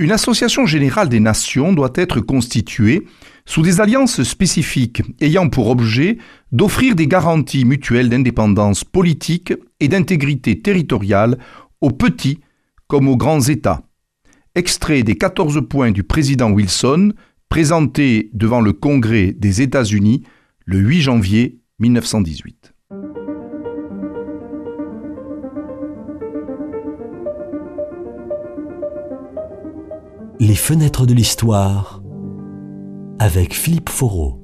Une association générale des nations doit être constituée sous des alliances spécifiques ayant pour objet d'offrir des garanties mutuelles d'indépendance politique et d'intégrité territoriale aux petits comme aux grands États. Extrait des 14 points du président Wilson présenté devant le Congrès des États-Unis le 8 janvier 1918. Les fenêtres de l'histoire avec Philippe Foreau.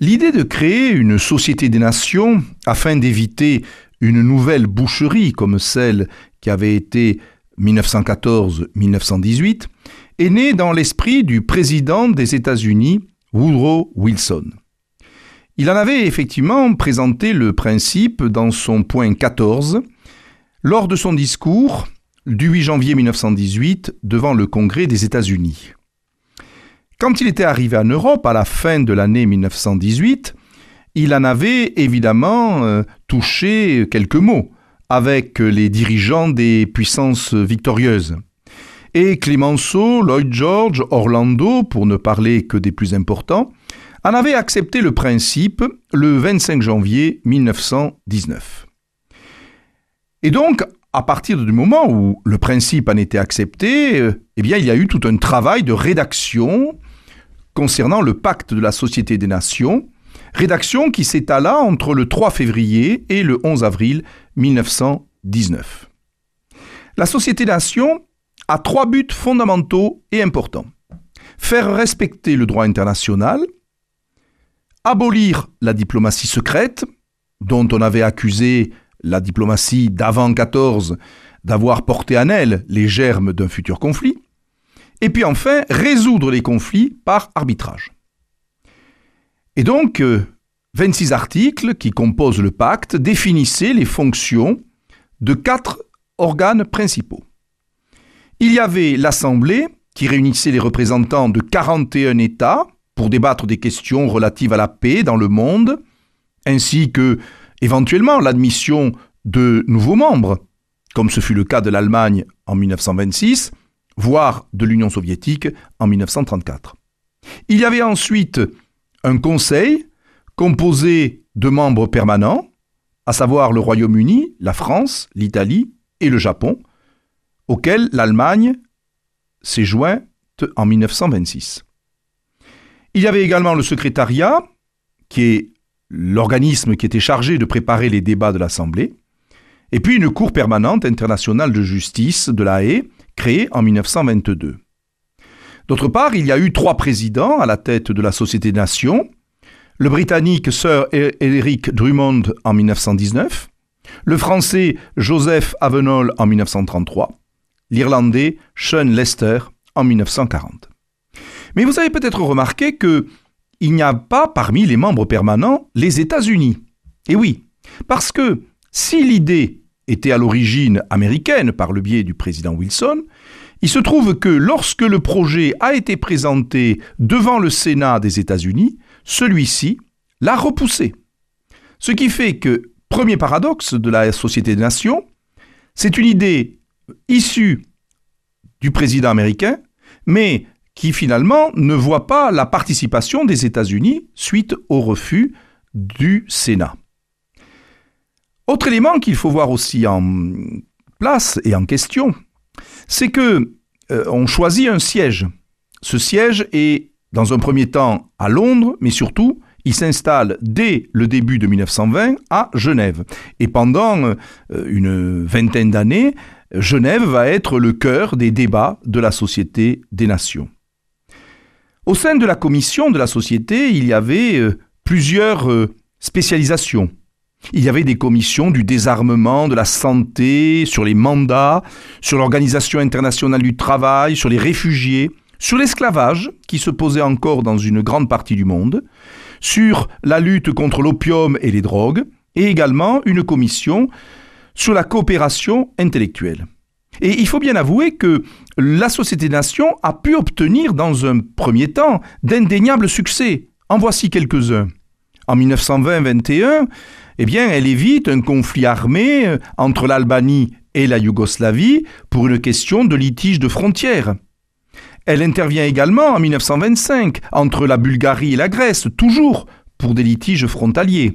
L'idée de créer une société des nations afin d'éviter une nouvelle boucherie comme celle qui avait été 1914-1918 est née dans l'esprit du président des États-Unis, Woodrow Wilson. Il en avait effectivement présenté le principe dans son point 14 lors de son discours du 8 janvier 1918 devant le Congrès des États-Unis. Quand il était arrivé en Europe à la fin de l'année 1918, il en avait évidemment euh, touché quelques mots avec les dirigeants des puissances victorieuses. Et Clemenceau, Lloyd George, Orlando, pour ne parler que des plus importants, en avaient accepté le principe le 25 janvier 1919. Et donc, à partir du moment où le principe en était accepté, euh, eh il y a eu tout un travail de rédaction concernant le pacte de la Société des Nations, rédaction qui s'étala entre le 3 février et le 11 avril 1919. La Société des Nations a trois buts fondamentaux et importants. Faire respecter le droit international, abolir la diplomatie secrète, dont on avait accusé la diplomatie d'avant 14 d'avoir porté en elle les germes d'un futur conflit, et puis enfin, résoudre les conflits par arbitrage. Et donc, 26 euh, articles qui composent le pacte définissaient les fonctions de quatre organes principaux. Il y avait l'Assemblée, qui réunissait les représentants de 41 États pour débattre des questions relatives à la paix dans le monde, ainsi que, éventuellement, l'admission de nouveaux membres, comme ce fut le cas de l'Allemagne en 1926, voire de l'Union soviétique en 1934. Il y avait ensuite un conseil composé de membres permanents, à savoir le Royaume-Uni, la France, l'Italie et le Japon, auquel l'Allemagne s'est jointe en 1926. Il y avait également le secrétariat, qui est l'organisme qui était chargé de préparer les débats de l'Assemblée, et puis une Cour permanente internationale de justice de la Haye, créé en 1922. D'autre part, il y a eu trois présidents à la tête de la Société des Nations, le Britannique Sir Eric Drummond en 1919, le Français Joseph Avenol en 1933, l'Irlandais Sean Lester en 1940. Mais vous avez peut-être remarqué que il n'y a pas parmi les membres permanents les États-Unis. Et oui, parce que si l'idée était à l'origine américaine par le biais du président Wilson, il se trouve que lorsque le projet a été présenté devant le Sénat des États-Unis, celui-ci l'a repoussé. Ce qui fait que, premier paradoxe de la Société des Nations, c'est une idée issue du président américain, mais qui finalement ne voit pas la participation des États-Unis suite au refus du Sénat. Autre élément qu'il faut voir aussi en place et en question, c'est que euh, on choisit un siège. Ce siège est dans un premier temps à Londres, mais surtout il s'installe dès le début de 1920 à Genève. Et pendant euh, une vingtaine d'années, Genève va être le cœur des débats de la Société des Nations. Au sein de la commission de la Société, il y avait euh, plusieurs spécialisations. Il y avait des commissions du désarmement, de la santé, sur les mandats, sur l'Organisation internationale du travail, sur les réfugiés, sur l'esclavage, qui se posait encore dans une grande partie du monde, sur la lutte contre l'opium et les drogues, et également une commission sur la coopération intellectuelle. Et il faut bien avouer que la Société des Nations a pu obtenir dans un premier temps d'indéniables succès. En voici quelques-uns. En 1920-21, eh elle évite un conflit armé euh, entre l'Albanie et la Yougoslavie pour une question de litige de frontières. Elle intervient également en 1925 entre la Bulgarie et la Grèce, toujours pour des litiges frontaliers.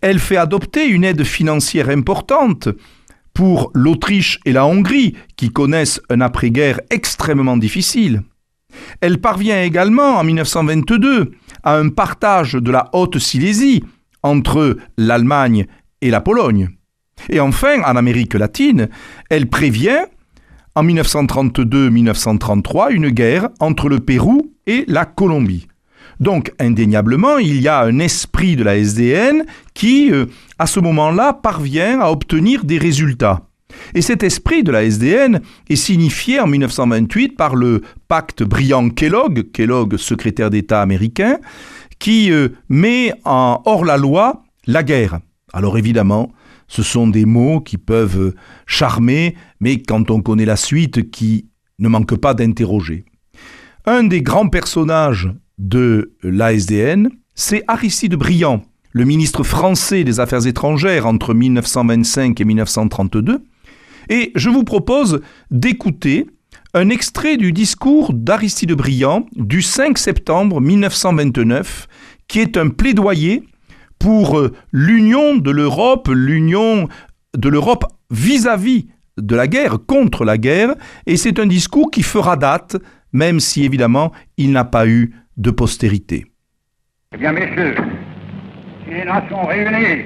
Elle fait adopter une aide financière importante pour l'Autriche et la Hongrie, qui connaissent un après-guerre extrêmement difficile. Elle parvient également en 1922 à un partage de la Haute-Silésie entre l'Allemagne et la Pologne. Et enfin, en Amérique latine, elle prévient en 1932-1933 une guerre entre le Pérou et la Colombie. Donc, indéniablement, il y a un esprit de la SDN qui, euh, à ce moment-là, parvient à obtenir des résultats. Et cet esprit de la SDN est signifié en 1928 par le pacte Briand-Kellogg, Kellogg secrétaire d'État américain, qui euh, met en hors la loi la guerre. Alors évidemment, ce sont des mots qui peuvent charmer, mais quand on connaît la suite, qui ne manque pas d'interroger. Un des grands personnages de l'ASDN, c'est Aristide Briand, le ministre français des Affaires étrangères entre 1925 et 1932, et je vous propose d'écouter un extrait du discours d'Aristide Briand du 5 septembre 1929, qui est un plaidoyer pour euh, l'union de l'Europe, l'union de l'Europe vis-à-vis de la guerre, contre la guerre, et c'est un discours qui fera date, même si évidemment il n'a pas eu de postérité. Eh bien, messieurs, si les nations réunies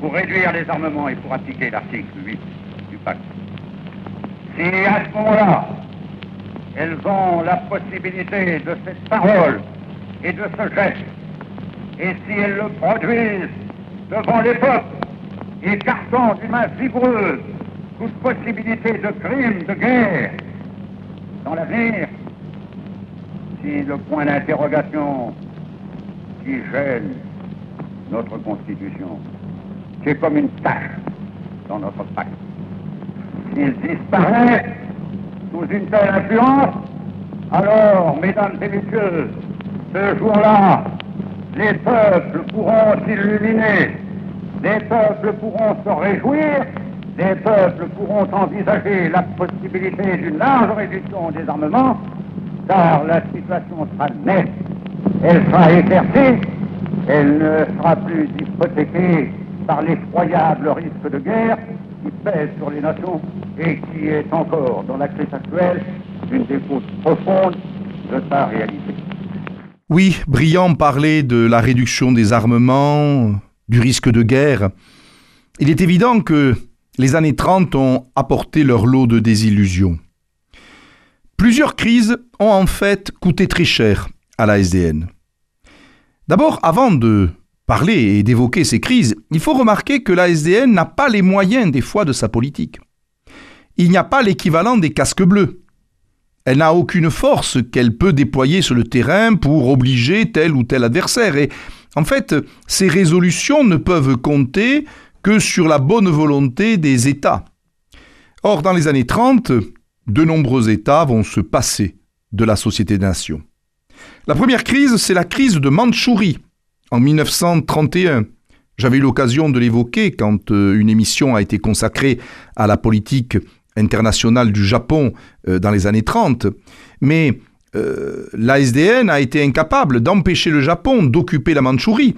pour réduire les armements et pour appliquer l'article 8 du pacte, si à ce moment-là, elles ont la possibilité de cette parole et de ce geste, et si elles le produisent devant les peuples, écartant d'une main vigoureuse toute possibilité de crime, de guerre, dans l'avenir, si le point d'interrogation qui gêne notre Constitution, qui est comme une tâche dans notre pacte, s'il disparaît sous une telle influence, alors, mesdames et messieurs, ce jour-là, les peuples pourront s'illuminer, les peuples pourront se réjouir, les peuples pourront envisager la possibilité d'une large réduction des armements, car la situation sera nette, elle sera éclaircie, elle ne sera plus hypothéquée par l'effroyable risque de guerre qui pèse sur les nations et qui est encore, dans la crise actuelle, une des causes profondes de sa réalité. Oui, Briand parlait de la réduction des armements, du risque de guerre. Il est évident que les années 30 ont apporté leur lot de désillusions. Plusieurs crises en fait coûté très cher à la SDN. D'abord, avant de parler et d'évoquer ces crises, il faut remarquer que la SDN n'a pas les moyens des fois de sa politique. Il n'y a pas l'équivalent des casques bleus. Elle n'a aucune force qu'elle peut déployer sur le terrain pour obliger tel ou tel adversaire. Et en fait, ces résolutions ne peuvent compter que sur la bonne volonté des États. Or, dans les années 30, de nombreux États vont se passer de la Société des Nations. La première crise, c'est la crise de Mandchourie, en 1931. J'avais eu l'occasion de l'évoquer quand euh, une émission a été consacrée à la politique internationale du Japon euh, dans les années 30. Mais euh, l'ASDN a été incapable d'empêcher le Japon d'occuper la Mandchourie.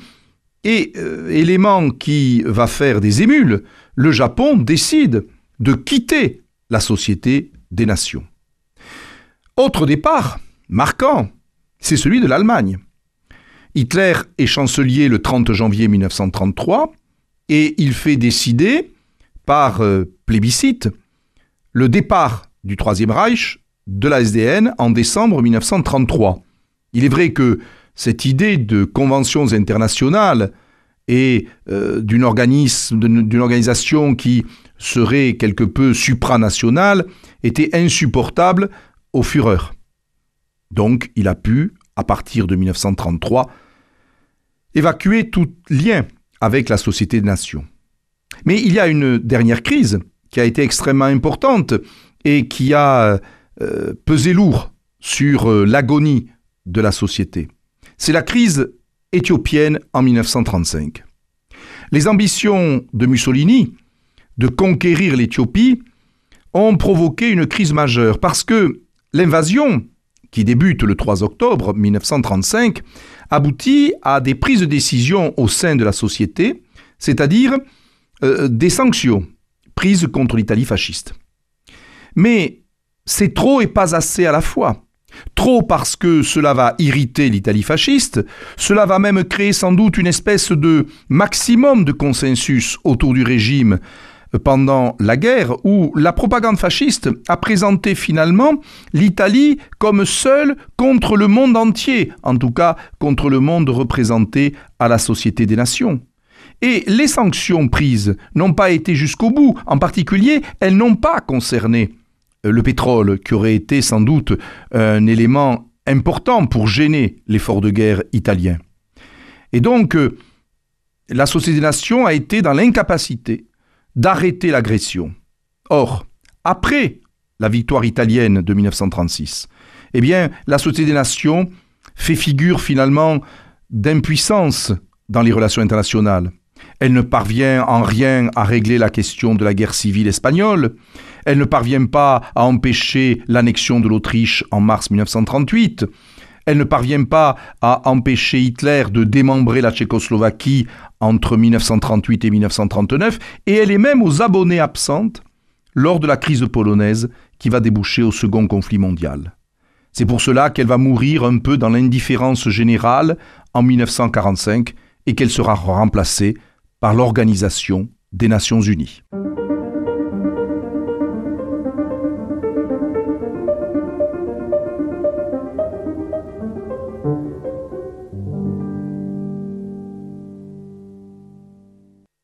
Et élément qui va faire des émules, le Japon décide de quitter la Société des Nations. Autre départ, marquant, c'est celui de l'Allemagne. Hitler est chancelier le 30 janvier 1933 et il fait décider, par euh, plébiscite, le départ du Troisième Reich de la SDN en décembre 1933. Il est vrai que cette idée de conventions internationales et euh, d'une organisation qui serait quelque peu supranationale était insupportable au Führer. Donc il a pu, à partir de 1933, évacuer tout lien avec la Société des Nations. Mais il y a une dernière crise qui a été extrêmement importante et qui a euh, pesé lourd sur euh, l'agonie de la société. C'est la crise éthiopienne en 1935. Les ambitions de Mussolini de conquérir l'Éthiopie ont provoqué une crise majeure parce que l'invasion, qui débute le 3 octobre 1935, aboutit à des prises de décision au sein de la société, c'est-à-dire euh, des sanctions prises contre l'Italie fasciste. Mais c'est trop et pas assez à la fois. Trop parce que cela va irriter l'Italie fasciste, cela va même créer sans doute une espèce de maximum de consensus autour du régime pendant la guerre où la propagande fasciste a présenté finalement l'Italie comme seule contre le monde entier, en tout cas contre le monde représenté à la Société des Nations. Et les sanctions prises n'ont pas été jusqu'au bout, en particulier elles n'ont pas concerné le pétrole, qui aurait été sans doute un élément important pour gêner l'effort de guerre italien. Et donc, euh, la Société des Nations a été dans l'incapacité d'arrêter l'agression. Or, après la victoire italienne de 1936, eh bien, la Société des Nations fait figure finalement d'impuissance dans les relations internationales. Elle ne parvient en rien à régler la question de la guerre civile espagnole. Elle ne parvient pas à empêcher l'annexion de l'Autriche en mars 1938. Elle ne parvient pas à empêcher Hitler de démembrer la Tchécoslovaquie entre 1938 et 1939. Et elle est même aux abonnés absentes lors de la crise polonaise qui va déboucher au second conflit mondial. C'est pour cela qu'elle va mourir un peu dans l'indifférence générale en 1945 et qu'elle sera remplacée par l'Organisation des Nations Unies.